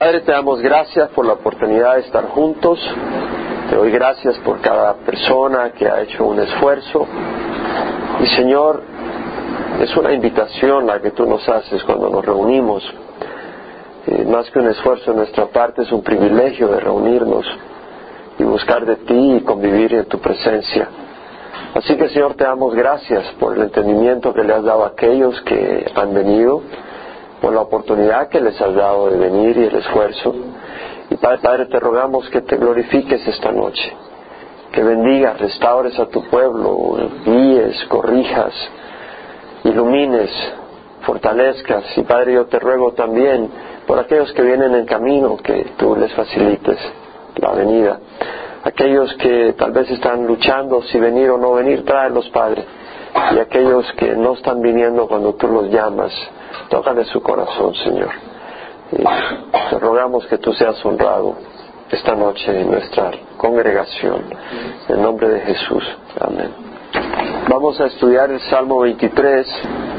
Padre, te damos gracias por la oportunidad de estar juntos. Te doy gracias por cada persona que ha hecho un esfuerzo. Y Señor, es una invitación la que tú nos haces cuando nos reunimos. Eh, más que un esfuerzo de nuestra parte, es un privilegio de reunirnos y buscar de ti y convivir en tu presencia. Así que Señor, te damos gracias por el entendimiento que le has dado a aquellos que han venido por la oportunidad que les has dado de venir y el esfuerzo. Y Padre, Padre, te rogamos que te glorifiques esta noche, que bendigas, restaures a tu pueblo, guíes, corrijas, ilumines, fortalezcas. Y Padre, yo te ruego también por aquellos que vienen en camino, que tú les facilites la venida. Aquellos que tal vez están luchando si venir o no venir, tráelos, Padre. Y aquellos que no están viniendo cuando tú los llamas, de su corazón, Señor. Y te rogamos que tú seas honrado esta noche en nuestra congregación. En nombre de Jesús. Amén. Vamos a estudiar el Salmo 23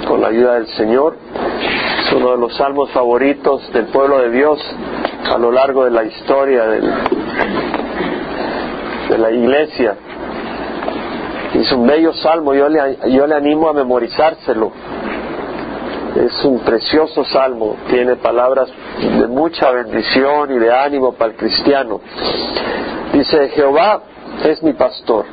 con la ayuda del Señor. Es uno de los salmos favoritos del pueblo de Dios a lo largo de la historia de la iglesia. Es un bello salmo, yo le, yo le animo a memorizárselo es un precioso salmo, tiene palabras de mucha bendición y de ánimo para el cristiano. Dice, Jehová es mi pastor,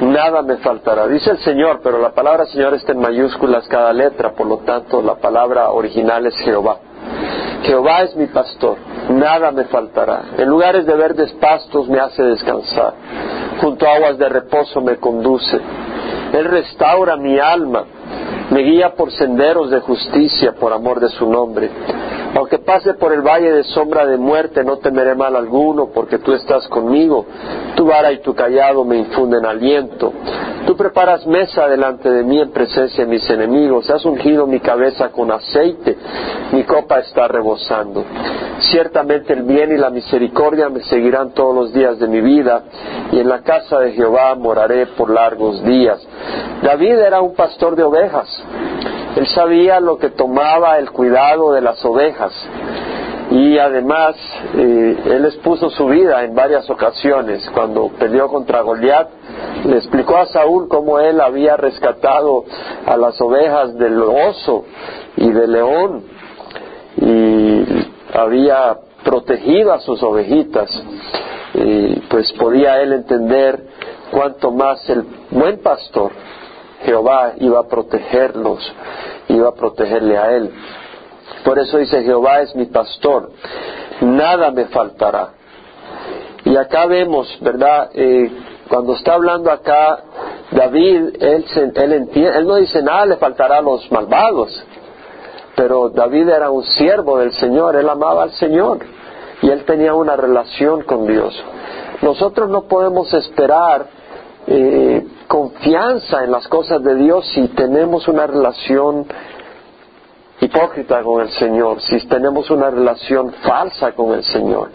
nada me faltará. Dice el Señor, pero la palabra Señor está en mayúsculas cada letra, por lo tanto la palabra original es Jehová. Jehová es mi pastor, nada me faltará. En lugares de verdes pastos me hace descansar, junto a aguas de reposo me conduce. Él restaura mi alma me guía por senderos de justicia por amor de su nombre. Aunque pase por el valle de sombra de muerte, no temeré mal alguno, porque tú estás conmigo. Tu vara y tu callado me infunden aliento. Tú preparas mesa delante de mí en presencia de mis enemigos. Has ungido mi cabeza con aceite. Mi copa está rebosando. Ciertamente el bien y la misericordia me seguirán todos los días de mi vida, y en la casa de Jehová moraré por largos días. David era un pastor de ovejas. Él sabía lo que tomaba el cuidado de las ovejas y además eh, él expuso su vida en varias ocasiones. Cuando peleó contra Goliat, le explicó a Saúl cómo él había rescatado a las ovejas del oso y del león y había protegido a sus ovejitas. Y pues podía él entender cuánto más el buen pastor Jehová iba a protegerlos, iba a protegerle a él. Por eso dice, Jehová es mi pastor, nada me faltará. Y acá vemos, ¿verdad? Eh, cuando está hablando acá David, él, no dice nada le faltará a los malvados, pero David era un siervo del Señor, él amaba al Señor y él tenía una relación con Dios. Nosotros no podemos esperar eh, confianza en las cosas de Dios si tenemos una relación hipócrita con el Señor, si tenemos una relación falsa con el Señor,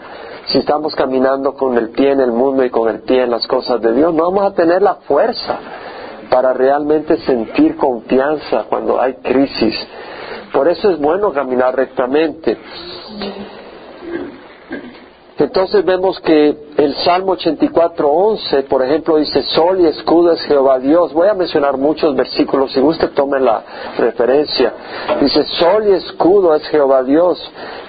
si estamos caminando con el pie en el mundo y con el pie en las cosas de Dios, no vamos a tener la fuerza para realmente sentir confianza cuando hay crisis. Por eso es bueno caminar rectamente. Entonces vemos que el Salmo 84.11, por ejemplo, dice, Sol y escudo es Jehová Dios. Voy a mencionar muchos versículos, si usted tome la referencia. Dice, Sol y escudo es Jehová Dios.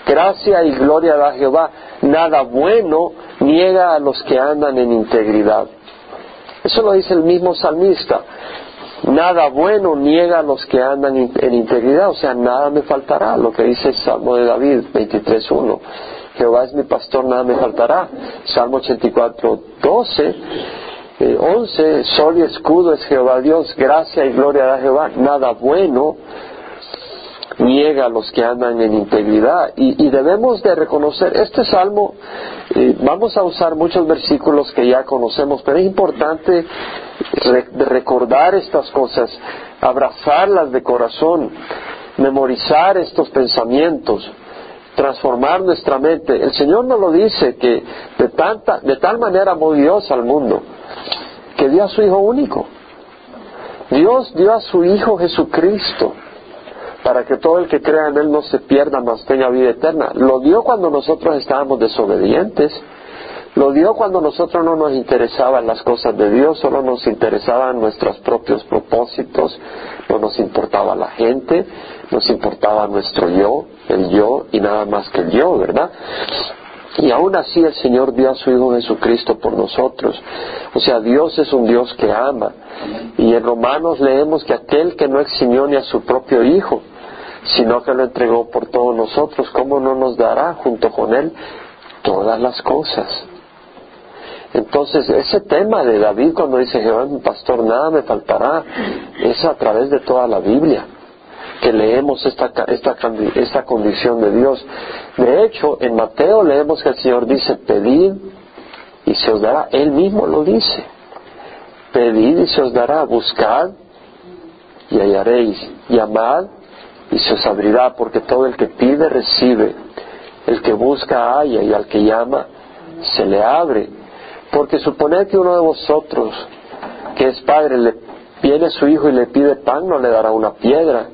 Gracia y gloria da Jehová. Nada bueno niega a los que andan en integridad. Eso lo dice el mismo salmista. Nada bueno niega a los que andan en integridad, o sea, nada me faltará, lo que dice el Salmo de David 23.1. Jehová es mi pastor, nada me faltará. Salmo 84, 12, 11, sol y escudo es Jehová Dios, gracia y gloria a Jehová, nada bueno niega a los que andan en integridad. Y, debemos de reconocer, este salmo, eh, vamos a usar muchos versículos que ya conocemos, pero es importante recordar estas cosas, abrazarlas de corazón, memorizar estos pensamientos transformar nuestra mente. El Señor nos lo dice que de, tanta, de tal manera amó Dios al mundo que dio a su Hijo único. Dios dio a su Hijo Jesucristo para que todo el que crea en Él no se pierda, mas tenga vida eterna. Lo dio cuando nosotros estábamos desobedientes. Lo dio cuando nosotros no nos interesaban las cosas de Dios, solo nos interesaban nuestros propios propósitos, no nos importaba la gente, nos importaba nuestro yo, el yo y nada más que el yo, ¿verdad? Y aún así el Señor dio a su Hijo Jesucristo por nosotros. O sea, Dios es un Dios que ama. Y en Romanos leemos que aquel que no eximió ni a su propio Hijo, sino que lo entregó por todos nosotros, ¿cómo no nos dará junto con Él todas las cosas? Entonces, ese tema de David cuando dice Jehová mi pastor, nada me faltará, es a través de toda la Biblia que leemos esta, esta, esta condición de Dios. De hecho, en Mateo leemos que el Señor dice, pedid y se os dará. Él mismo lo dice. Pedid y se os dará. Buscad y hallaréis. Llamad y se os abrirá, porque todo el que pide recibe. El que busca halla y al que llama se le abre. Porque suponed que uno de vosotros, que es padre, le viene su hijo y le pide pan, no le dará una piedra.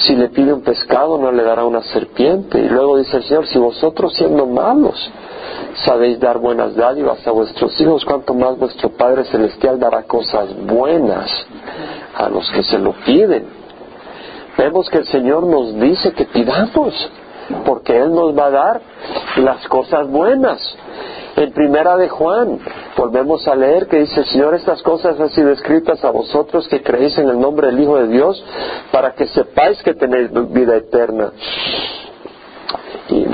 Si le pide un pescado, no le dará una serpiente. Y luego dice el Señor, si vosotros siendo malos sabéis dar buenas dádivas a vuestros hijos, cuanto más vuestro Padre Celestial dará cosas buenas a los que se lo piden. Vemos que el Señor nos dice que pidamos, porque Él nos va a dar las cosas buenas. En primera de Juan, volvemos a leer que dice, Señor, estas cosas han sido escritas a vosotros que creéis en el nombre del Hijo de Dios, para que sepáis que tenéis vida eterna. Y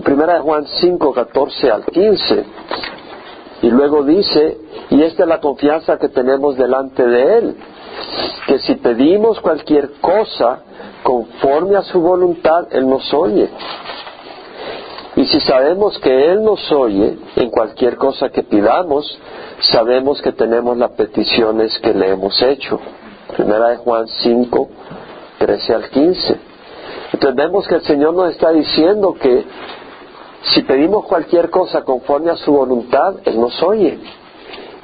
primera de Juan 5, 14 al 15. Y luego dice, y esta es la confianza que tenemos delante de Él, que si pedimos cualquier cosa conforme a su voluntad, Él nos oye. Y si sabemos que Él nos oye en cualquier cosa que pidamos, sabemos que tenemos las peticiones que le hemos hecho. Primera de Juan 5, 13 al 15. Entonces vemos que el Señor nos está diciendo que si pedimos cualquier cosa conforme a su voluntad, Él nos oye.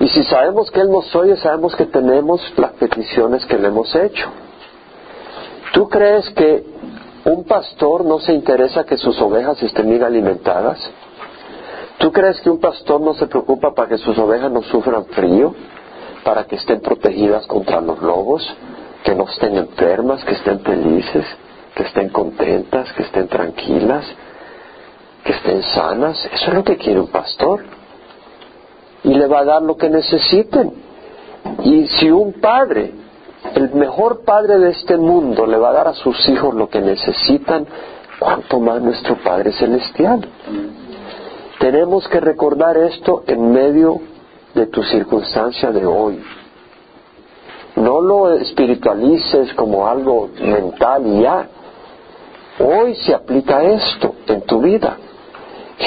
Y si sabemos que Él nos oye, sabemos que tenemos las peticiones que le hemos hecho. ¿Tú crees que ¿Un pastor no se interesa que sus ovejas estén bien alimentadas? ¿Tú crees que un pastor no se preocupa para que sus ovejas no sufran frío? ¿Para que estén protegidas contra los lobos? ¿Que no estén enfermas? ¿Que estén felices? ¿Que estén contentas? ¿Que estén tranquilas? ¿Que estén sanas? Eso es lo que quiere un pastor. Y le va a dar lo que necesiten. Y si un padre el mejor padre de este mundo le va a dar a sus hijos lo que necesitan, cuanto más nuestro Padre Celestial. Tenemos que recordar esto en medio de tu circunstancia de hoy. No lo espiritualices como algo mental y ya. Hoy se aplica esto en tu vida.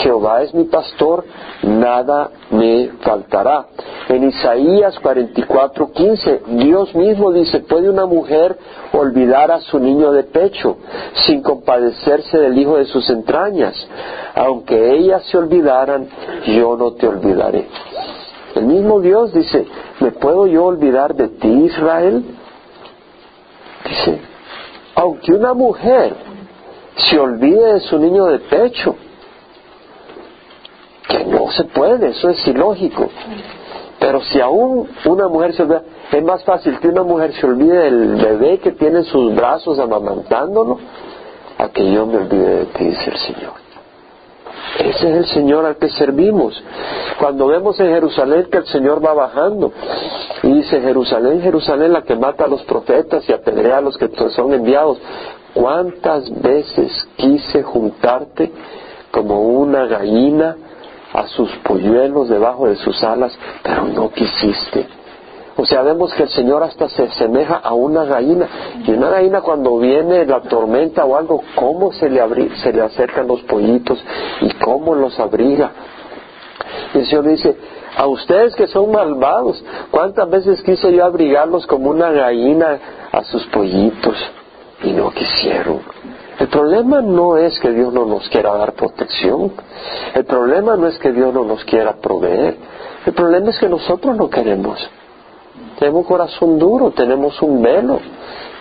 Jehová es mi pastor, nada me faltará. En Isaías 44:15, Dios mismo dice, ¿puede una mujer olvidar a su niño de pecho sin compadecerse del hijo de sus entrañas? Aunque ellas se olvidaran, yo no te olvidaré. El mismo Dios dice, ¿me puedo yo olvidar de ti, Israel? Dice, aunque una mujer se olvide de su niño de pecho, no se puede, eso es ilógico. Pero si aún una mujer se olvida, es más fácil que una mujer se olvide del bebé que tiene en sus brazos amamantándolo, a que yo me olvide de ti, dice el Señor. Ese es el Señor al que servimos. Cuando vemos en Jerusalén que el Señor va bajando y dice Jerusalén, Jerusalén la que mata a los profetas y apedrea a los que son enviados, ¿cuántas veces quise juntarte como una gallina a sus polluelos debajo de sus alas, pero no quisiste. O sea, vemos que el Señor hasta se asemeja a una gallina. Y una gallina cuando viene la tormenta o algo, ¿cómo se le, se le acercan los pollitos y cómo los abriga? Y el Señor dice, a ustedes que son malvados, ¿cuántas veces quise yo abrigarlos como una gallina a sus pollitos? Y no quisieron. El problema no es que Dios no nos quiera dar protección. El problema no es que Dios no nos quiera proveer. El problema es que nosotros no queremos. Tenemos un corazón duro, tenemos un velo.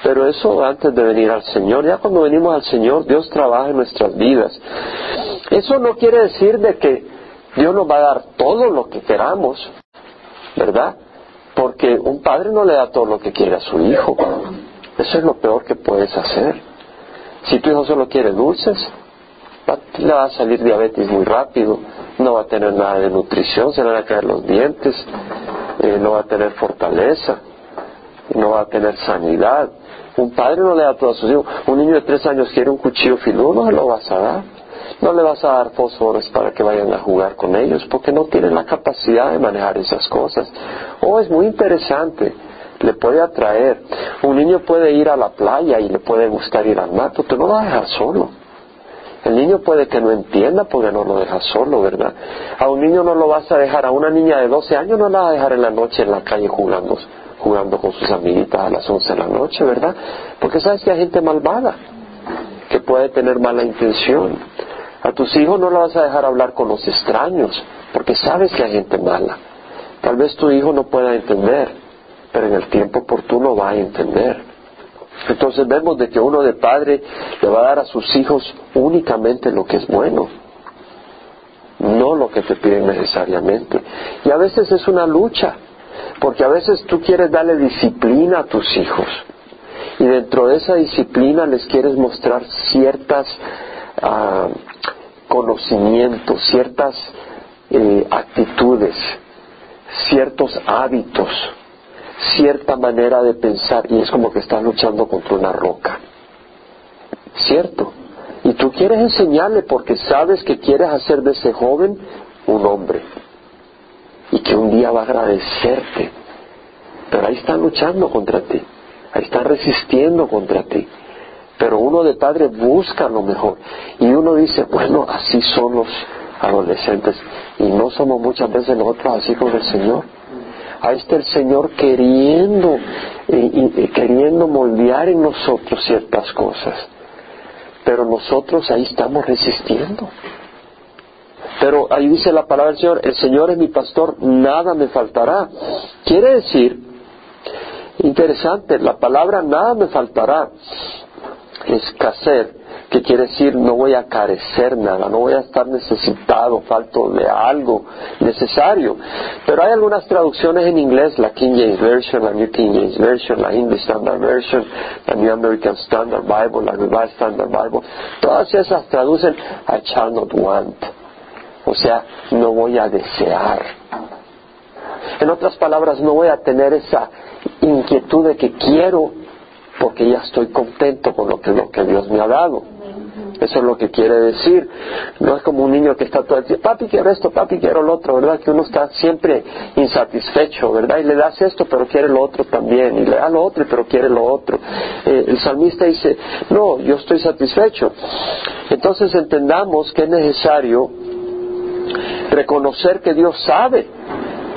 Pero eso antes de venir al Señor. Ya cuando venimos al Señor, Dios trabaja en nuestras vidas. Eso no quiere decir de que Dios nos va a dar todo lo que queramos, ¿verdad? Porque un padre no le da todo lo que quiere a su hijo. Eso es lo peor que puedes hacer. Si tu hijo solo quiere dulces, le va a salir diabetes muy rápido, no va a tener nada de nutrición, se le van a caer los dientes, eh, no va a tener fortaleza, no va a tener sanidad. Un padre no le da todo a sus hijos. Un niño de tres años quiere un cuchillo filudo, no se lo vas a dar. No le vas a dar fósforos para que vayan a jugar con ellos, porque no tienen la capacidad de manejar esas cosas. Oh, es muy interesante le puede atraer. Un niño puede ir a la playa y le puede gustar ir al pero tú no lo vas a dejar solo. El niño puede que no entienda porque no lo dejas solo, ¿verdad? A un niño no lo vas a dejar, a una niña de 12 años no la vas a dejar en la noche en la calle jugando, jugando con sus amiguitas a las 11 de la noche, ¿verdad? Porque sabes que hay gente malvada que puede tener mala intención. A tus hijos no lo vas a dejar hablar con los extraños porque sabes que hay gente mala. Tal vez tu hijo no pueda entender, pero en el tiempo oportuno va a entender. Entonces vemos de que uno de padre le va a dar a sus hijos únicamente lo que es bueno, no lo que te piden necesariamente. Y a veces es una lucha, porque a veces tú quieres darle disciplina a tus hijos y dentro de esa disciplina les quieres mostrar ciertas ah, conocimientos, ciertas eh, actitudes, ciertos hábitos cierta manera de pensar y es como que estás luchando contra una roca. ¿Cierto? Y tú quieres enseñarle porque sabes que quieres hacer de ese joven un hombre y que un día va a agradecerte. Pero ahí están luchando contra ti, ahí están resistiendo contra ti. Pero uno de padre busca lo mejor y uno dice, bueno, así son los adolescentes y no somos muchas veces nosotros así con el Señor. Ahí está el Señor queriendo, y, queriendo moldear en nosotros ciertas cosas. Pero nosotros ahí estamos resistiendo. Pero ahí dice la palabra del Señor, el Señor es mi pastor, nada me faltará. Quiere decir, interesante, la palabra nada me faltará, escasez, que quiere decir no voy a carecer nada, no voy a estar necesitado, falto de algo necesario. Pero hay algunas traducciones en inglés, la King James Version, la New King James Version, la English Standard Version, la New American Standard Bible, la Revised Standard Bible, todas esas traducen I shall not want, o sea, no voy a desear. En otras palabras, no voy a tener esa inquietud de que quiero porque ya estoy contento con lo que, lo que Dios me ha dado. Eso es lo que quiere decir. No es como un niño que está todo el tiempo, papi quiero esto, papi quiero lo otro, ¿verdad? Que uno está siempre insatisfecho, ¿verdad? Y le das esto, pero quiere lo otro también. Y le da lo otro, pero quiere lo otro. Eh, el salmista dice, no, yo estoy satisfecho. Entonces entendamos que es necesario reconocer que Dios sabe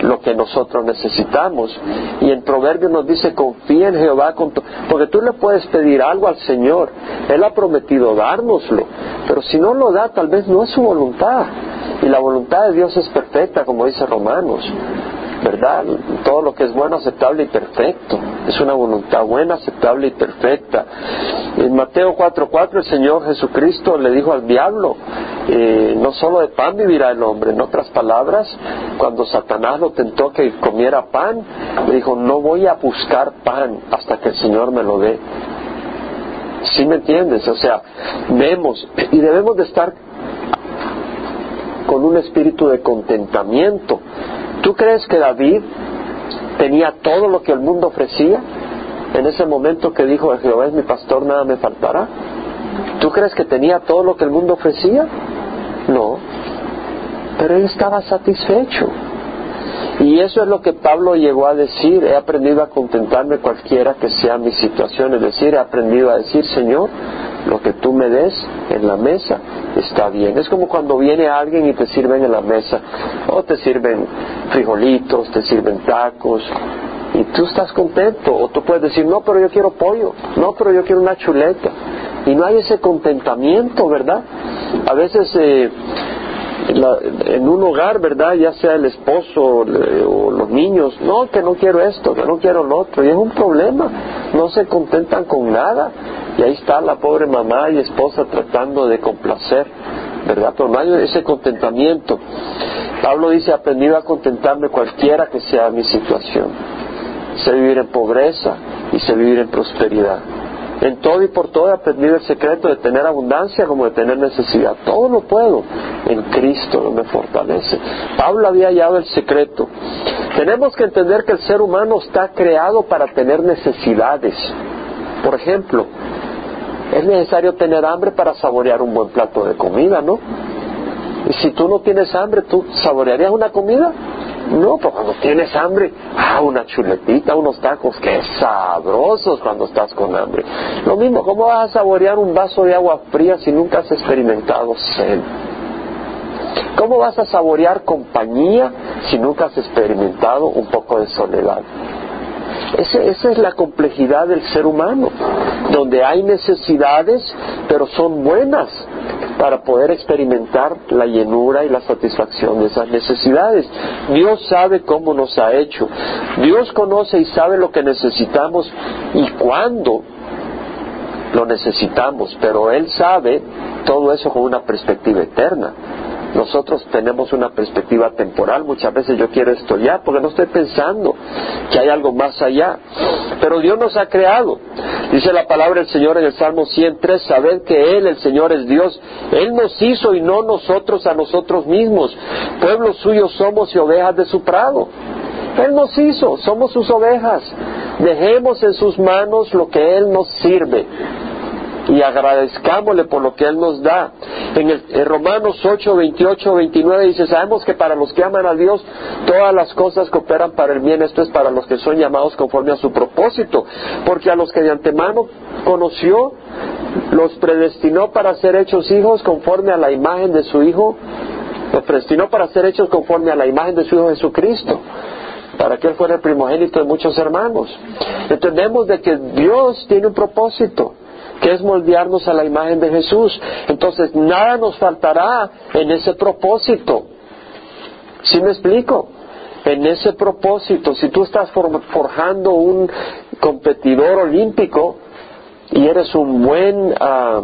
lo que nosotros necesitamos. Y en Proverbios nos dice, confía en Jehová, porque tú le puedes pedir algo al Señor. Él ha prometido dárnoslo, pero si no lo da, tal vez no es su voluntad. Y la voluntad de Dios es perfecta, como dice Romanos. ¿Verdad? Todo lo que es bueno, aceptable y perfecto. Es una voluntad buena, aceptable y perfecta. En Mateo 4:4 el Señor Jesucristo le dijo al diablo, eh, no solo de pan vivirá el hombre, en otras palabras, cuando Satanás lo tentó que comiera pan, le dijo, no voy a buscar pan hasta que el Señor me lo dé. ¿Sí me entiendes? O sea, vemos y debemos de estar con un espíritu de contentamiento ¿Tú crees que David tenía todo lo que el mundo ofrecía? En ese momento que dijo, Jehová es mi pastor, nada me faltará. ¿Tú crees que tenía todo lo que el mundo ofrecía? No. Pero él estaba satisfecho. Y eso es lo que Pablo llegó a decir, he aprendido a contentarme cualquiera que sea mi situación, es decir, he aprendido a decir, Señor, lo que tú me des en la mesa está bien. Es como cuando viene alguien y te sirven en la mesa, o te sirven frijolitos, te sirven tacos, y tú estás contento, o tú puedes decir, no, pero yo quiero pollo, no, pero yo quiero una chuleta. Y no hay ese contentamiento, ¿verdad? A veces eh, en un hogar, ¿verdad? Ya sea el esposo o los niños, no, que no quiero esto, que no quiero lo otro, y es un problema. No se contentan con nada. Y ahí está la pobre mamá y esposa tratando de complacer, ¿verdad? Pero no hay ese contentamiento. Pablo dice, aprendido a contentarme cualquiera que sea mi situación. Sé vivir en pobreza y sé vivir en prosperidad. En todo y por todo he aprendido el secreto de tener abundancia como de tener necesidad. Todo lo puedo en Cristo me fortalece. Pablo había hallado el secreto. Tenemos que entender que el ser humano está creado para tener necesidades. Por ejemplo, es necesario tener hambre para saborear un buen plato de comida, ¿no? Y si tú no tienes hambre, ¿tú saborearías una comida? No, pues cuando tienes hambre, ah, una chuletita, unos tacos, qué sabrosos cuando estás con hambre. Lo mismo, ¿cómo vas a saborear un vaso de agua fría si nunca has experimentado sed? ¿Cómo vas a saborear compañía si nunca has experimentado un poco de soledad? esa es la complejidad del ser humano, donde hay necesidades, pero son buenas para poder experimentar la llenura y la satisfacción de esas necesidades. Dios sabe cómo nos ha hecho. Dios conoce y sabe lo que necesitamos y cuándo lo necesitamos, pero Él sabe todo eso con una perspectiva eterna. Nosotros tenemos una perspectiva temporal, muchas veces yo quiero esto ya, porque no estoy pensando que hay algo más allá. Pero Dios nos ha creado. Dice la palabra del Señor en el Salmo 103, sabed que Él, el Señor, es Dios. Él nos hizo y no nosotros a nosotros mismos. Pueblos suyos somos y ovejas de su prado. Él nos hizo, somos sus ovejas. Dejemos en sus manos lo que Él nos sirve y agradezcámosle por lo que Él nos da. En, el, Romanos 8, 28, 29 dice, sabemos que para los que aman a Dios, todas las cosas cooperan para el bien, esto es para los que son llamados conforme a su propósito, porque a los que de antemano conoció, los predestinó para ser hechos hijos conforme a la imagen de su Hijo, los predestinó para ser hechos conforme a la imagen de su Hijo Jesucristo para que Él fuera el primogénito de muchos hermanos. Entendemos de que Dios tiene un propósito que es moldearnos a la imagen de Jesús. Entonces, nada nos faltará en ese propósito. ¿Sí me explico? En ese propósito, si tú estás forjando un competidor olímpico y eres un buen ah,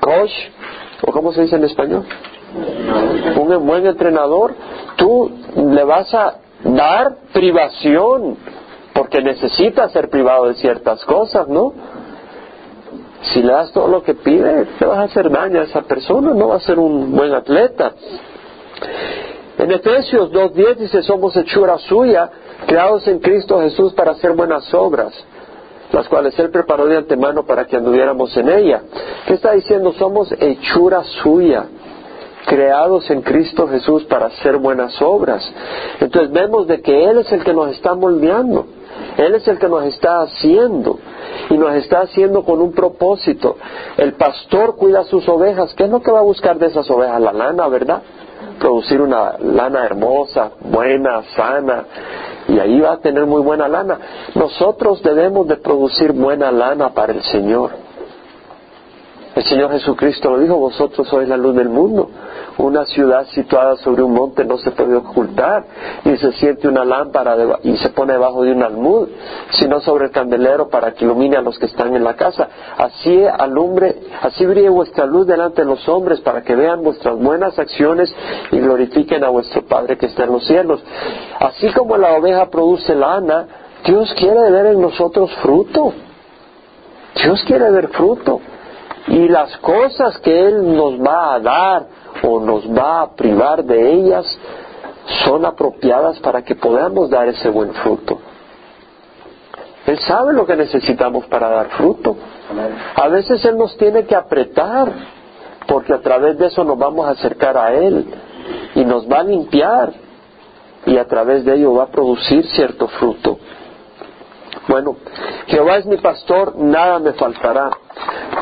coach, o cómo se dice en español, un buen entrenador, tú le vas a dar privación, porque necesitas ser privado de ciertas cosas, ¿no? Si le das todo lo que pide, te vas a hacer daño a esa persona, no va a ser un buen atleta. En Efesios 2.10 dice, somos hechura suya, creados en Cristo Jesús para hacer buenas obras, las cuales Él preparó de antemano para que anduviéramos en ella. ¿Qué está diciendo? Somos hechura suya, creados en Cristo Jesús para hacer buenas obras. Entonces vemos de que Él es el que nos está moldeando. Él es el que nos está haciendo y nos está haciendo con un propósito. El pastor cuida sus ovejas. ¿Qué es lo que va a buscar de esas ovejas? La lana, ¿verdad? Producir una lana hermosa, buena, sana, y ahí va a tener muy buena lana. Nosotros debemos de producir buena lana para el Señor. El Señor Jesucristo lo dijo, vosotros sois la luz del mundo. Una ciudad situada sobre un monte no se puede ocultar, ni se siente una lámpara y se pone debajo de un almud, sino sobre el candelero para que ilumine a los que están en la casa. Así alumbre, así brille vuestra luz delante de los hombres para que vean vuestras buenas acciones y glorifiquen a vuestro Padre que está en los cielos. Así como la oveja produce lana, Dios quiere ver en nosotros fruto. Dios quiere ver fruto. Y las cosas que Él nos va a dar o nos va a privar de ellas son apropiadas para que podamos dar ese buen fruto. Él sabe lo que necesitamos para dar fruto. A veces Él nos tiene que apretar, porque a través de eso nos vamos a acercar a Él y nos va a limpiar y a través de ello va a producir cierto fruto. Bueno, Jehová es mi pastor, nada me faltará.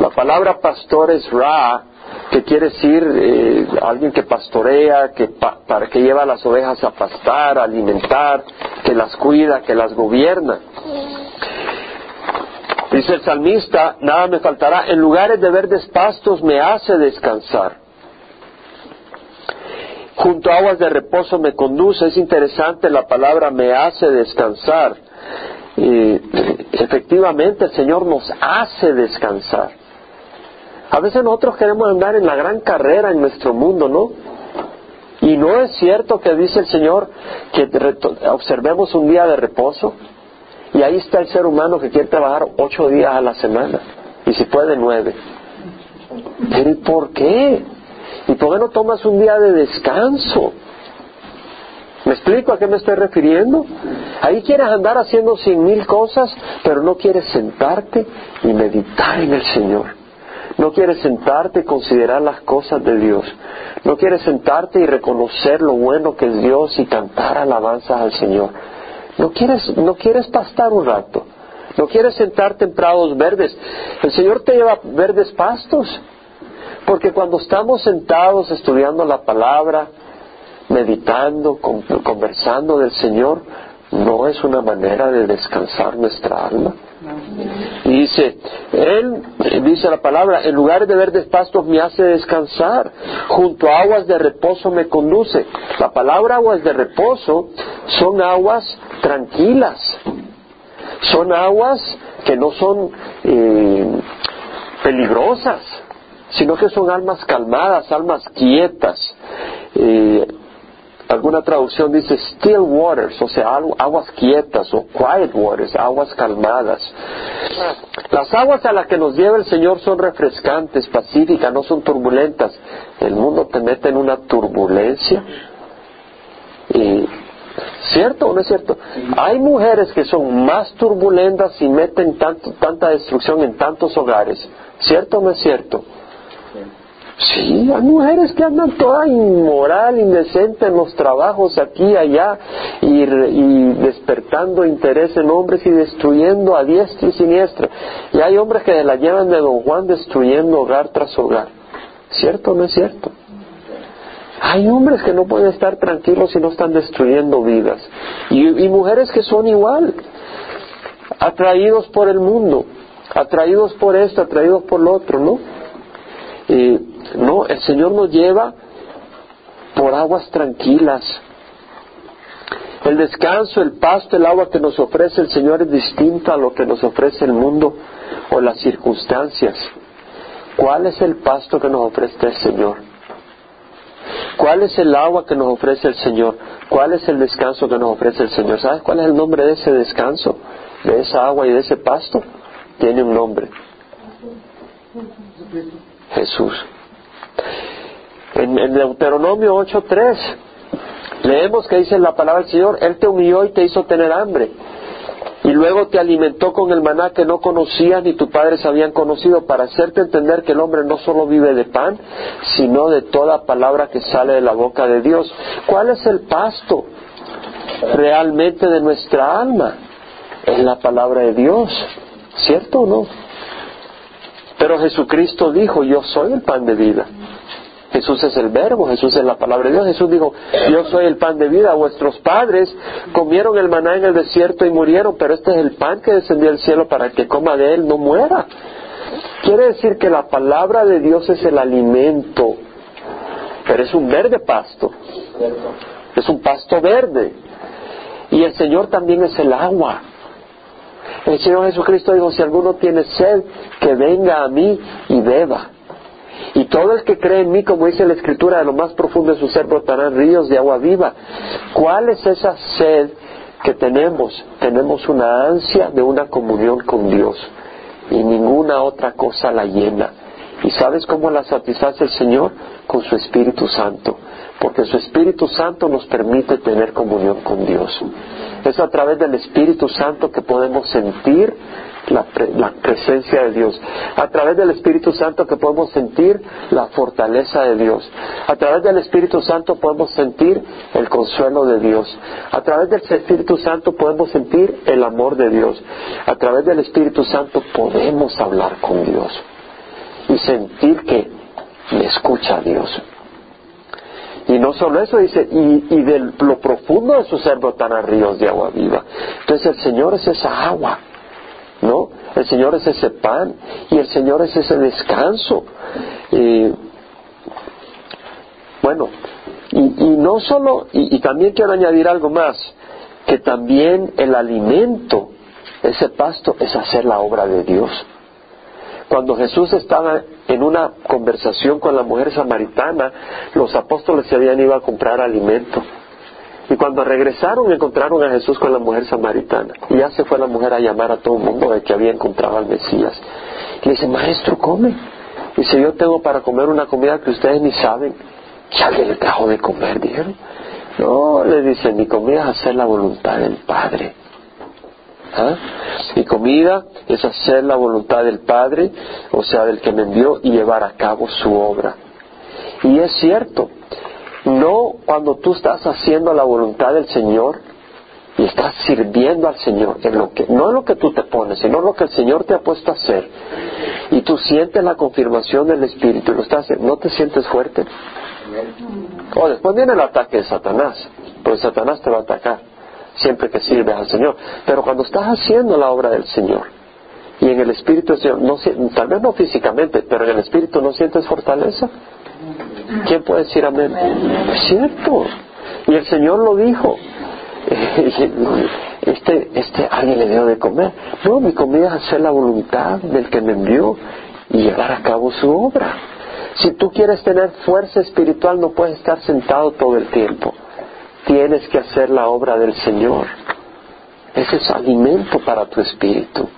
La palabra pastor es Ra, que quiere decir eh, alguien que pastorea, que, para que lleva las ovejas a pastar, a alimentar, que las cuida, que las gobierna. Dice el salmista, nada me faltará, en lugares de verdes pastos me hace descansar. Junto a aguas de reposo me conduce, es interesante la palabra me hace descansar. eh, efectivamente el Señor nos hace descansar. A veces nosotros queremos andar en la gran carrera en nuestro mundo, ¿no? Y no es cierto que dice el Señor que observemos un día de reposo. Y ahí está el ser humano que quiere trabajar ocho días a la semana. Y si puede nueve. Pero ¿y por qué? ¿Y por qué no tomas un día de descanso? ¿Me explico a qué me estoy refiriendo? Ahí quieres andar haciendo cien mil cosas, pero no quieres sentarte y meditar en el Señor. No quieres sentarte y considerar las cosas de Dios. No quieres sentarte y reconocer lo bueno que es Dios y cantar alabanzas al Señor. No quieres, no quieres pastar un rato. No quieres sentarte en prados verdes. El Señor te lleva verdes pastos. Porque cuando estamos sentados estudiando la palabra, meditando, conversando del Señor, no es una manera de descansar nuestra alma. Dice, Él, dice la palabra, en lugares de verdes pastos me hace descansar, junto a aguas de reposo me conduce. La palabra aguas de reposo son aguas tranquilas, son aguas que no son eh, peligrosas, sino que son almas calmadas, almas quietas. Eh, alguna traducción dice still waters, o sea, aguas quietas o quiet waters, aguas calmadas. Las aguas a las que nos lleva el Señor son refrescantes, pacíficas, no son turbulentas. El mundo te mete en una turbulencia. Y, ¿Cierto o no es cierto? Hay mujeres que son más turbulentas y meten tanto, tanta destrucción en tantos hogares. ¿Cierto o no es cierto? Sí, hay mujeres que andan toda inmoral, indecente en los trabajos aquí y allá y, despertando interés en hombres y destruyendo a diestra y siniestra. Y hay hombres que la llevan de Don Juan destruyendo hogar tras hogar. ¿Cierto o no es cierto? Hay hombres que no pueden estar tranquilos si no están destruyendo vidas. Y, y mujeres que son igual, atraídos por el mundo, atraídos por esto, atraídos por lo otro, ¿no? No, el Señor nos lleva por aguas tranquilas. El descanso, el pasto, el agua que nos ofrece el Señor es distinto a lo que nos ofrece el mundo o las circunstancias. ¿Cuál es el pasto que nos ofrece el Señor? ¿Cuál es el agua que nos ofrece el Señor? ¿Cuál es el descanso que nos ofrece el Señor? ¿Sabes cuál es el nombre de ese descanso? De esa agua y de ese pasto? Tiene un nombre. Jesús. En, Deuteronomio 8.3 leemos que dice la palabra del Señor, Él te humilló y te hizo tener hambre. Y luego te alimentó con el maná que no conocías ni tus padres habían conocido para hacerte entender que el hombre no solo vive de pan, sino de toda palabra que sale de la boca de Dios. ¿Cuál es el pasto realmente de nuestra alma? Es la palabra de Dios, ¿cierto o no? Pero Jesucristo dijo, yo soy el pan de vida. Jesús es el verbo, Jesús es la palabra de Dios. Jesús dijo, yo soy el pan de vida. Vuestros padres comieron el maná en el desierto y murieron, pero este es el pan que descendió del cielo para que coma de él no muera. Quiere decir que la palabra de Dios es el alimento, pero es un verde pasto. Es un pasto verde. Y el Señor también es el agua. El Señor Jesucristo dijo, si alguno tiene sed, que venga a mí y beba. Y todo el que cree en mí, como dice la Escritura, de lo más profundo de su ser brotarán ríos de agua viva. ¿Cuál es esa sed que tenemos? Tenemos una ansia de una comunión con Dios y ninguna otra cosa la llena. ¿Y sabes cómo la satisface el Señor? Con su Espíritu Santo. Porque su Espíritu Santo nos permite tener comunión con Dios. Es a través del Espíritu Santo que podemos sentir la, presencia de Dios. A través del Espíritu Santo que podemos sentir la fortaleza de Dios. A través del Espíritu Santo podemos sentir el consuelo de Dios. A través del Espíritu Santo podemos sentir el amor de Dios. A través del Espíritu Santo podemos hablar con Dios y sentir que le escucha a Dios. Y no solo eso, dice, y, y de lo profundo de su ser brotarán ríos de agua viva. Entonces el Señor es esa agua ¿no? El Señor es ese pan y el Señor es ese descanso. bueno, y, no solo, y, también quiero añadir algo más, que también el alimento Ese pasto es hacer la obra de Dios. Cuando Jesús estaba en una conversación con la mujer samaritana, los apóstoles se habían ido a comprar alimento. Y cuando regresaron encontraron a Jesús con la mujer samaritana. Y ya se fue la mujer a llamar a todo el mundo de que había encontrado al Mesías. Y le dice, maestro, come. Dice, yo tengo para comer una comida que ustedes ni saben. ¿Qué alguien le trajo de comer? Dijeron. No, le dice, mi comida es hacer la voluntad del Padre. ¿Ah? Mi comida es hacer la voluntad del Padre, o sea, del que me envió, y llevar a cabo su obra. Y es cierto, no cuando tú estás haciendo la voluntad del Señor y estás sirviendo al Señor, en lo que, no en lo que tú te pones, sino en lo que el Señor te ha puesto a hacer, y tú sientes la confirmación del Espíritu y lo estás ¿no te sientes fuerte? O después viene el ataque de Satanás, porque Satanás te va a atacar siempre que sirves al Señor. Pero cuando estás haciendo la obra del Señor y en el Espíritu del Señor, no, tal vez no físicamente, pero en el Espíritu no sientes fortaleza, ¿quién puede decir amén? Es cierto. Y el Señor lo dijo. Este, este, alguien le dio de comer. No, mi comida es hacer la voluntad del que me envió y llevar a cabo su obra. Si tú quieres tener fuerza espiritual, no puedes estar sentado todo el tiempo. Tienes que hacer la obra del Señor. Ese es alimento para tu espíritu.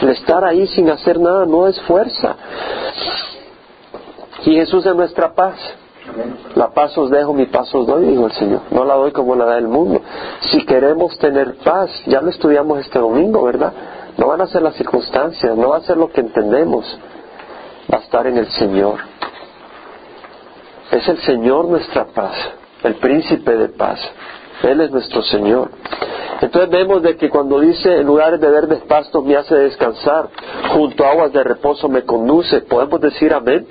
El estar ahí sin hacer nada no es fuerza. Y Jesús es nuestra paz. La paz os dejo, mi paz os doy, dijo el Señor. No la doy como la da el mundo. Si queremos tener paz, ya lo estudiamos este domingo, ¿verdad? No van a ser las circunstancias, no va a ser lo que entendemos. Va a estar en el Señor. Es el Señor nuestra paz el príncipe de paz. Él es nuestro Señor. Entonces vemos de que cuando dice en lugares de verdes pastos me hace descansar, junto a aguas de reposo me conduce, podemos decir amén.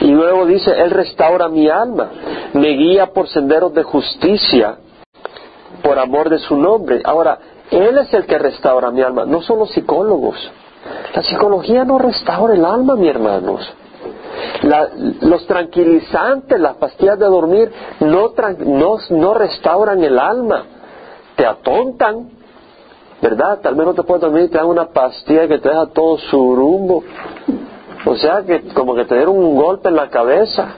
Y luego dice, Él restaura mi alma, me guía por senderos de justicia, por amor de su nombre. Ahora, Él es el que restaura mi alma, no son los psicólogos. La psicología no restaura el alma, mi hermanos los tranquilizantes, las pastillas de dormir, no, no, restauran el alma, te atontan, ¿verdad? Tal vez no te puedes dormir y te dan una pastilla que te deja todo surumbo. O sea, que como que te dieron un golpe en la cabeza.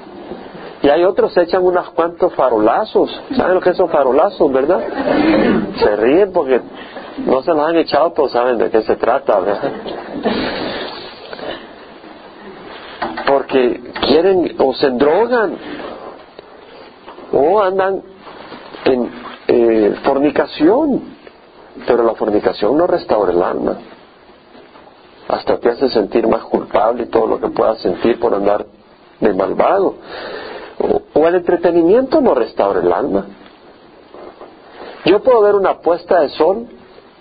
Y hay otros que echan unos cuantos farolazos. ¿Saben lo que son farolazos, verdad? Se ríen porque no se los han echado, pero saben de qué se trata, ¿verdad? porque quieren o se drogan o andan en eh, fornicación, pero la fornicación no restaura el alma. Hasta te hace sentir más culpable y todo lo que puedas sentir por andar de malvado. O, el entretenimiento no restaura el alma. Yo puedo ver una puesta de sol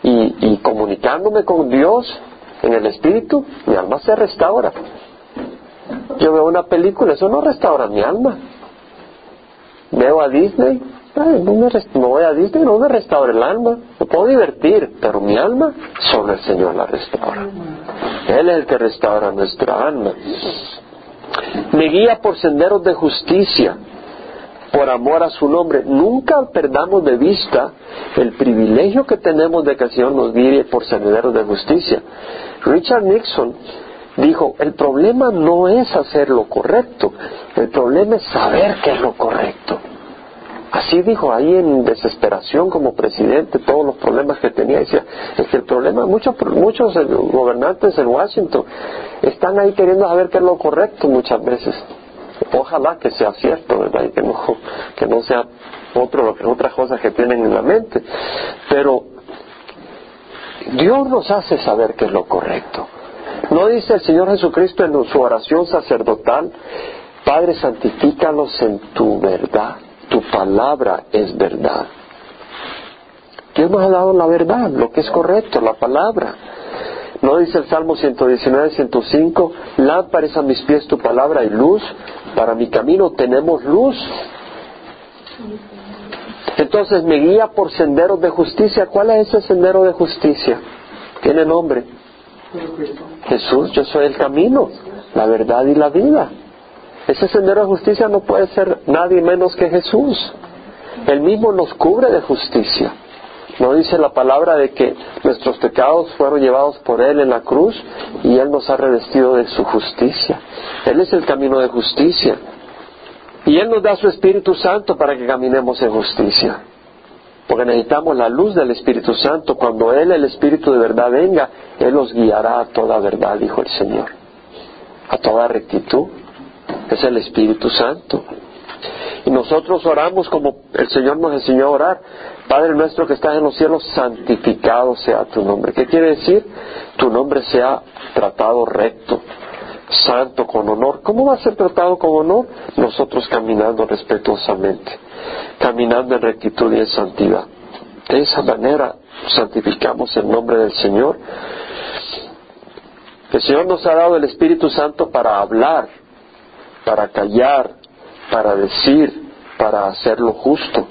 y, y comunicándome con Dios en el Espíritu, mi alma se restaura. Yo veo una película, eso no restaura mi alma. Veo a Disney, no, me voy a Disney, no me restaura el alma. Me puedo divertir, pero mi alma, solo el Señor la restaura. Él es el que restaura nuestra alma. Me guía por senderos de justicia, por amor a su nombre. Nunca perdamos de vista el privilegio que tenemos de que el Señor nos guíe por senderos de justicia. Richard Nixon dijo, el problema no es hacer lo correcto, el problema es saber qué es lo correcto. Así dijo ahí en desesperación como presidente todos los problemas que tenía. Decía, es que el problema, muchos, muchos gobernantes en Washington están ahí queriendo saber qué es lo correcto muchas veces. Ojalá que sea cierto, ¿verdad? Y que no, que no sea otro, otras cosas que tienen en la mente. Pero Dios nos hace saber qué es lo correcto. ¿No dice el Señor Jesucristo en su oración sacerdotal, Padre, santifícalos en tu verdad, tu palabra es verdad? Dios nos ha dado la verdad, lo que es correcto, la palabra. ¿No dice el Salmo 119, 105, lámparas a mis pies tu palabra y luz? Para mi camino tenemos luz. Entonces me guía por senderos de justicia. ¿Cuál es ese sendero de justicia? Tiene nombre. Jesús, yo soy el camino, la verdad y la vida. Ese sendero de justicia no puede ser nadie menos que Jesús. Él mismo nos cubre de justicia. ¿No dice la palabra de que nuestros pecados fueron llevados por Él en la cruz y Él nos ha revestido de su justicia? Él es el camino de justicia. Y Él nos da su Espíritu Santo para que caminemos en justicia. Porque necesitamos la luz del Espíritu Santo. Cuando Él, el Espíritu de verdad, venga, Él nos guiará a toda verdad, dijo el Señor. A toda rectitud. Es el Espíritu Santo. Y nosotros oramos como el Señor nos enseñó a orar. Padre nuestro que estás en los cielos, santificado sea tu nombre. ¿Qué quiere decir? Tu nombre sea tratado recto, santo, con honor. ¿Cómo va a ser tratado con honor? Nosotros caminando respetuosamente, caminando en rectitud y en santidad. De esa manera santificamos el nombre del Señor. El Señor nos ha dado el Espíritu Santo para hablar, para callar, para decir, para hacer lo justo.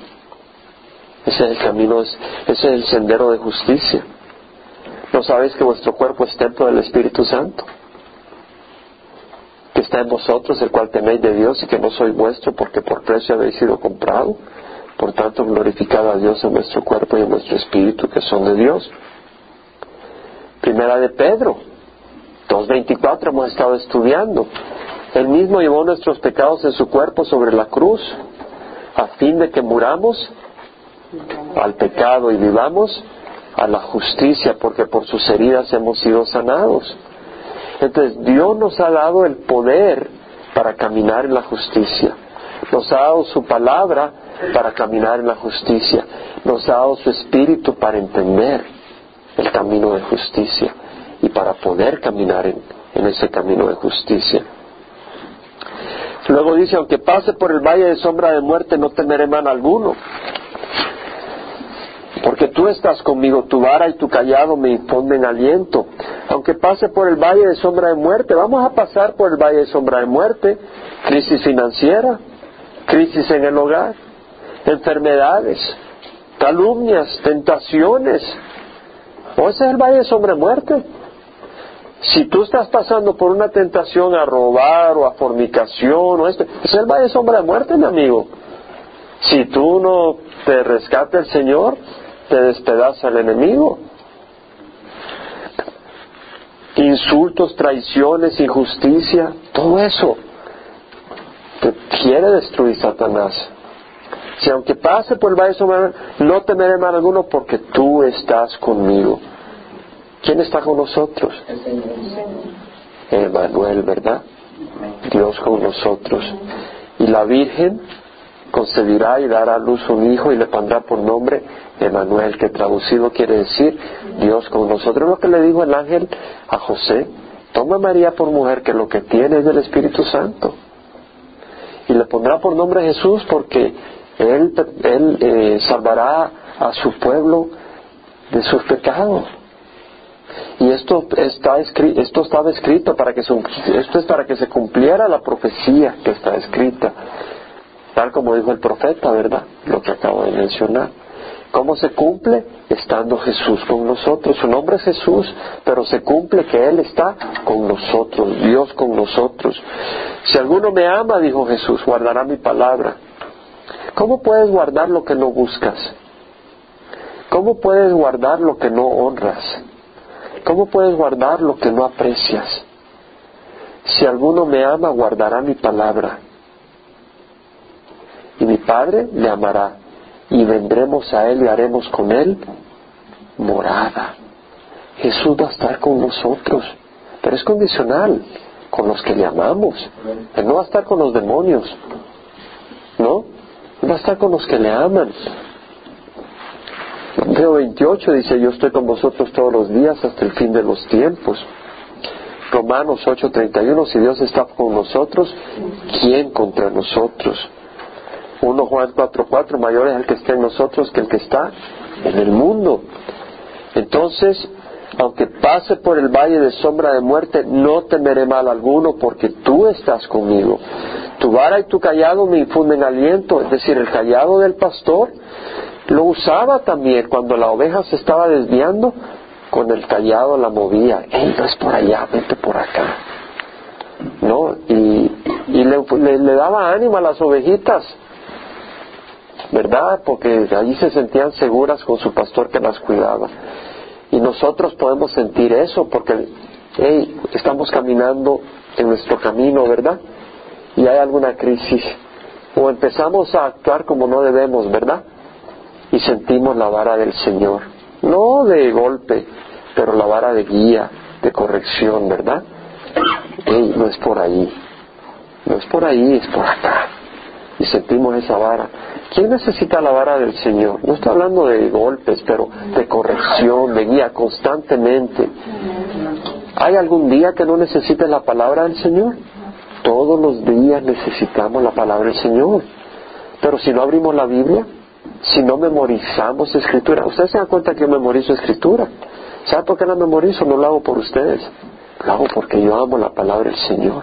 Ese es el camino, ese es el sendero de justicia. ¿No sabéis que vuestro cuerpo es templo del Espíritu Santo? Que está en vosotros, el cual tenéis de Dios y que no soy vuestro porque por precio habéis sido comprado. Por tanto, glorificad a Dios en vuestro cuerpo y en vuestro espíritu que son de Dios. Primera de Pedro, 2.24 hemos estado estudiando. Él mismo llevó nuestros pecados en su cuerpo sobre la cruz, a fin de que muramos al pecado y vivamos a la justicia, porque por sus heridas hemos sido sanados. Entonces Dios nos ha dado el poder para caminar en la justicia. Nos ha dado su palabra para caminar en la justicia. Nos ha dado su espíritu para entender el camino de justicia y para poder caminar en, ese camino de justicia. Luego dice, aunque pase por el valle de sombra de muerte, no temeré mal alguno. Porque tú estás conmigo, tu vara y tu callado me infunden aliento. Aunque pase por el valle de sombra de muerte, vamos a pasar por el valle de sombra de muerte. Crisis financiera, crisis en el hogar, enfermedades, calumnias, tentaciones. ¿O ese es el valle de sombra de muerte? Si tú estás pasando por una tentación a robar o a fornicación o esto, es el valle de sombra de muerte, mi amigo. Si tú no te rescata el Señor, te despedaza el enemigo. Insultos, traiciones, injusticia, todo eso te quiere destruir Satanás. Si aunque pase por el valle sombra, no temeré mal alguno porque tú estás conmigo. ¿Quién está con nosotros? Emanuel, ¿verdad? Dios con nosotros. Y la Virgen concebirá y dará a luz un hijo y le pondrá por nombre Emanuel, que traducido quiere decir Dios con nosotros. Lo que le dijo el ángel a José, toma a María por mujer que lo que tiene es del Espíritu Santo. Y le pondrá por nombre Jesús porque Él, él eh, salvará a su pueblo de sus pecados. Y esto está escrito, esto estaba escrito para que esto es para que se cumpliera la profecía que está escrita, tal como dijo el profeta, ¿verdad? Lo que acabo de mencionar. ¿Cómo se cumple? Estando Jesús con nosotros. Su nombre es Jesús, pero se cumple que Él está con nosotros, Dios con nosotros. Si alguno me ama, dijo Jesús, guardará mi palabra. ¿Cómo puedes guardar lo que no buscas? ¿Cómo puedes guardar lo que no honras? ¿Cómo puedes guardar lo que no aprecias? Si alguno me ama, guardará mi palabra. Y mi Padre le amará. Y vendremos a Él y haremos con Él morada. Jesús va a estar con nosotros. Pero es condicional, con los que le amamos. Él no va a estar con los demonios. ¿No? Va a estar con los que le aman. Mateo 28 dice, yo estoy con vosotros todos los días hasta el fin de los tiempos. Romanos 8:31, si Dios está con nosotros, ¿quién contra nosotros? 1 Juan 4:4, mayor es el que está en nosotros que el que está en el mundo. Entonces, aunque pase por el valle de sombra de muerte, no temeré mal alguno porque tú estás conmigo. Tu vara y tu callado me infunden aliento, es decir, el callado del pastor lo usaba también cuando la oveja se estaba desviando, con el callado la movía. ¡Ey, no es por allá, vete por acá! ¿No? Y, le, le daba ánimo a las ovejitas. ¿Verdad? Porque allí se sentían seguras con su pastor que las cuidaba. Y nosotros podemos sentir eso porque hey, estamos caminando en nuestro camino, ¿verdad? Y hay alguna crisis. O empezamos a actuar como no debemos, ¿verdad? Y sentimos la vara del Señor. No de golpe, pero la vara de guía, de corrección, ¿verdad? Hey, no es por ahí. No es por ahí, es por acá. Y sentimos esa vara. ¿Quién necesita la vara del Señor? No estoy hablando de golpes, pero de corrección, de guía constantemente. ¿Hay algún día que no necesites la palabra del Señor? Todos los días necesitamos la palabra del Señor. Pero si no abrimos la Biblia, si no memorizamos escritura, ustedes se dan cuenta que yo memorizo escritura. ¿Sabe por qué la memorizo? No lo hago por ustedes. Lo hago porque yo amo la palabra del Señor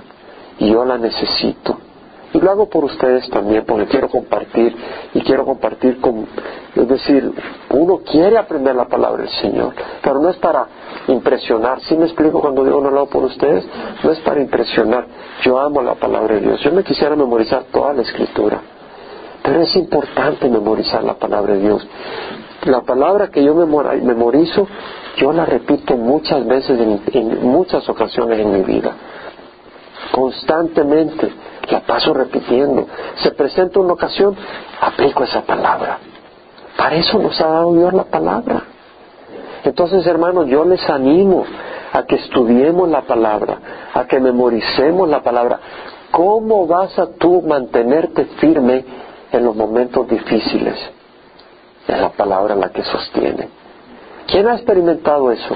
y yo la necesito. Y lo hago por ustedes también, porque quiero compartir y quiero compartir con, es decir, uno quiere aprender la palabra del Señor, pero no es para impresionar. ¿Sí me explico cuando digo no lo hago por ustedes? No es para impresionar. Yo amo la palabra de Dios. Yo me quisiera memorizar toda la escritura, pero es importante memorizar la palabra de Dios. La palabra que yo memorizo, yo la repito muchas veces en muchas ocasiones en mi vida constantemente, la paso repitiendo. Se presenta una ocasión, aplico esa palabra. Para eso nos ha dado Dios la palabra. Entonces, hermanos, yo les animo a que estudiemos la palabra, a que memoricemos la palabra. ¿Cómo vas a tú mantenerte firme en los momentos difíciles? Es la palabra la que sostiene. ¿Quién ha experimentado eso?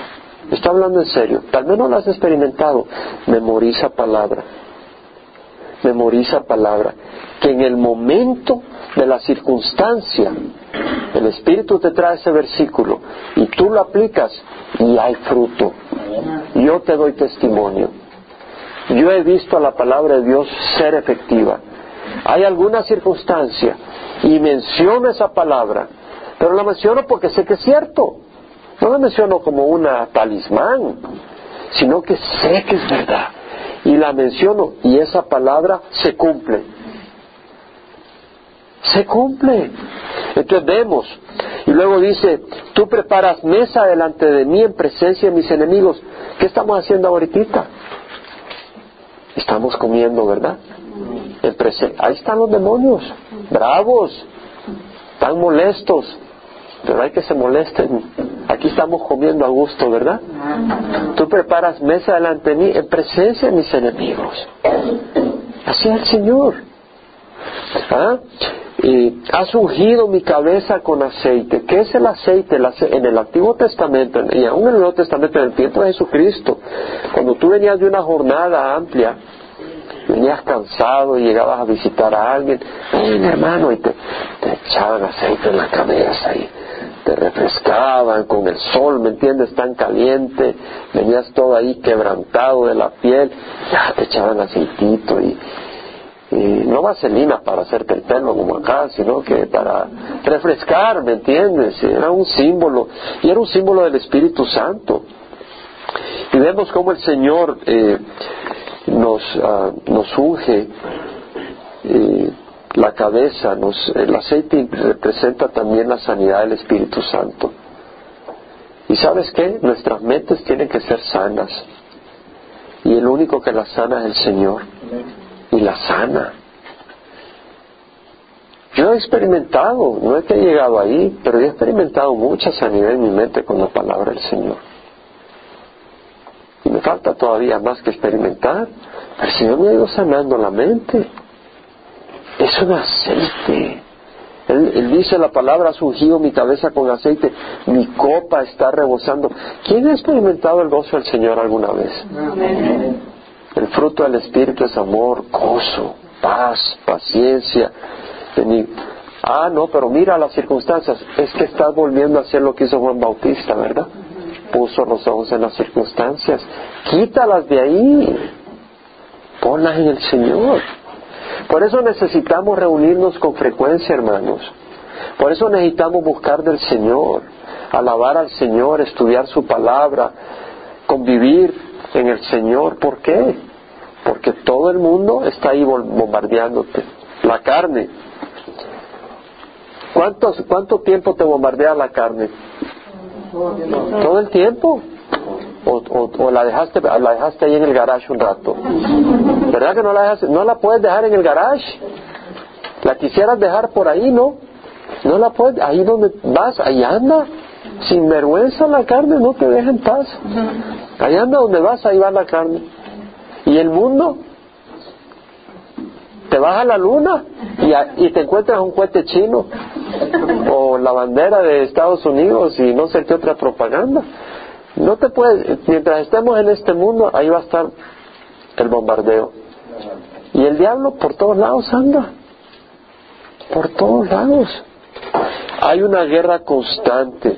Estoy hablando en serio. Tal vez no lo has experimentado. Memoriza palabra. Memoriza palabra. Que en el momento de la circunstancia, el Espíritu te trae ese versículo y tú lo aplicas y hay fruto. Yo te doy testimonio. Yo he visto a la palabra de Dios ser efectiva. Hay alguna circunstancia y menciono esa palabra, pero la menciono porque sé que es cierto. No la menciono como una talismán, sino que sé que es verdad. Y la menciono y esa palabra se cumple. Se cumple. Entonces vemos. Y luego dice, tú preparas mesa delante de mí en presencia de mis enemigos. ¿Qué estamos haciendo ahorita? Estamos comiendo, ¿verdad? Ahí están los demonios, bravos, tan molestos, pero hay que se molesten. Aquí estamos comiendo a gusto, ¿verdad? Tú preparas mesa delante de mí en presencia de mis enemigos. Así es el Señor. ¿Ah? Y has ungido mi cabeza con aceite. ¿Qué es el aceite? En el Antiguo Testamento y aún en el Nuevo Testamento, en el tiempo de Jesucristo, cuando tú venías de una jornada amplia, venías cansado y llegabas a visitar a alguien, ven hermano, y te, echaban aceite en la cabeza y te refrescaban con el sol, ¿me entiendes? Tan caliente, venías todo ahí quebrantado de la piel, ya te echaban aceitito y, no vaselina para hacerte el pelo como acá, sino que para refrescar, ¿me entiendes? Era un símbolo, y era un símbolo del Espíritu Santo. Y vemos cómo el Señor eh, nos, uh, nos unge. Eh, la cabeza, el aceite representa también la sanidad del Espíritu Santo. ¿Y sabes qué? Nuestras mentes tienen que ser sanas. Y el único que las sana es el Señor. Y la sana. Yo he experimentado, no es que he llegado ahí, pero he experimentado mucha sanidad en mi mente con la palabra del Señor. Y me falta todavía más que experimentar. El Señor me ha ido sanando la mente es un aceite. Él, dice la palabra, ha surgido mi cabeza con aceite, mi copa está rebosando. ¿Quién ha experimentado el gozo del Señor alguna vez? El fruto del Espíritu es amor, gozo, paz, paciencia. Ah, no, pero mira las circunstancias. Es que estás volviendo a hacer lo que hizo Juan Bautista, ¿verdad? Puso los ojos en las circunstancias. Quítalas de ahí. Ponlas en el Señor. Por eso necesitamos reunirnos con frecuencia, hermanos. Por eso necesitamos buscar del Señor, alabar al Señor, estudiar su palabra, convivir en el Señor. ¿Por qué? Porque todo el mundo está ahí bombardeándote. La carne. ¿Cuántos, ¿Cuánto tiempo te bombardea la carne? Todo el tiempo. O, o, la dejaste la dejaste ahí en el garage un rato. ¿Verdad que no la dejaste? No la puedes dejar en el garage. La quisieras dejar por ahí, ¿no? No la puedes, ahí donde vas, ahí anda. Sin vergüenza la carne, no te deja en paz. Ahí anda donde vas, ahí va la carne. ¿Y el mundo? Te vas a la luna y, y te encuentras un cohete chino o la bandera de Estados Unidos y no sé qué otra propaganda. No te puedes, mientras estemos en este mundo, ahí va a estar el bombardeo. Y el diablo por todos lados anda. Por todos lados. Hay una guerra constante.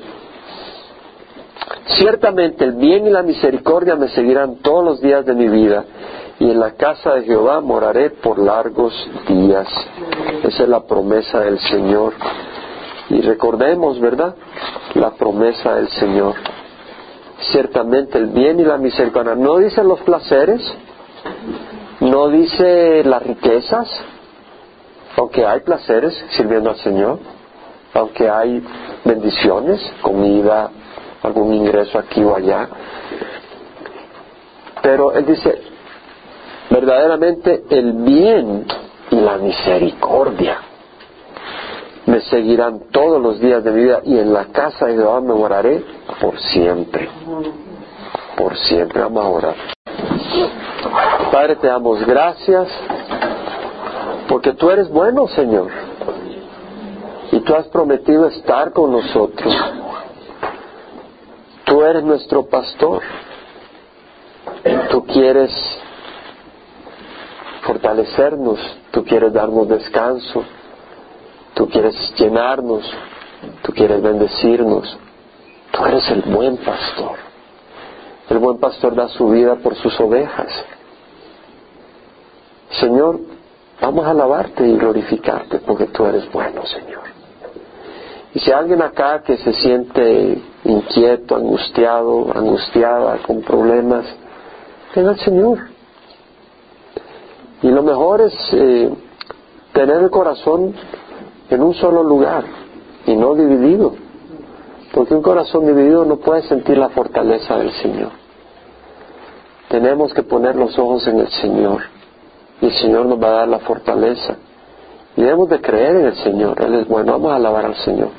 Ciertamente el bien y la misericordia me seguirán todos los días de mi vida y en la casa de Jehová moraré por largos días. Esa es la promesa del Señor. Y recordemos, ¿verdad? La promesa del Señor ciertamente el bien y la misericordia. No dice los placeres, no dice las riquezas, aunque hay placeres sirviendo al Señor, aunque hay bendiciones, comida, algún ingreso aquí o allá. Pero Él dice, verdaderamente el bien y la misericordia me seguirán todos los días de mi vida y en la casa de Jehová me moraré por siempre. Por siempre vamos a orar. Padre, te damos gracias porque tú eres bueno, Señor. Y tú has prometido estar con nosotros. Tú eres nuestro pastor. Tú quieres fortalecernos, tú quieres darnos descanso, Tú quieres llenarnos, tú quieres bendecirnos. Tú eres el buen pastor. El buen pastor da su vida por sus ovejas. Señor, vamos a alabarte y glorificarte porque tú eres bueno, Señor. Y si hay alguien acá que se siente inquieto, angustiado, angustiada, con problemas, ven al Señor. Y lo mejor es eh, tener el corazón en un solo lugar y no dividido. Porque un corazón dividido no puede sentir la fortaleza del Señor. Tenemos que poner los ojos en el Señor y el Señor nos va a dar la fortaleza. Y debemos de creer en el Señor. Él es bueno. Vamos a alabar al Señor.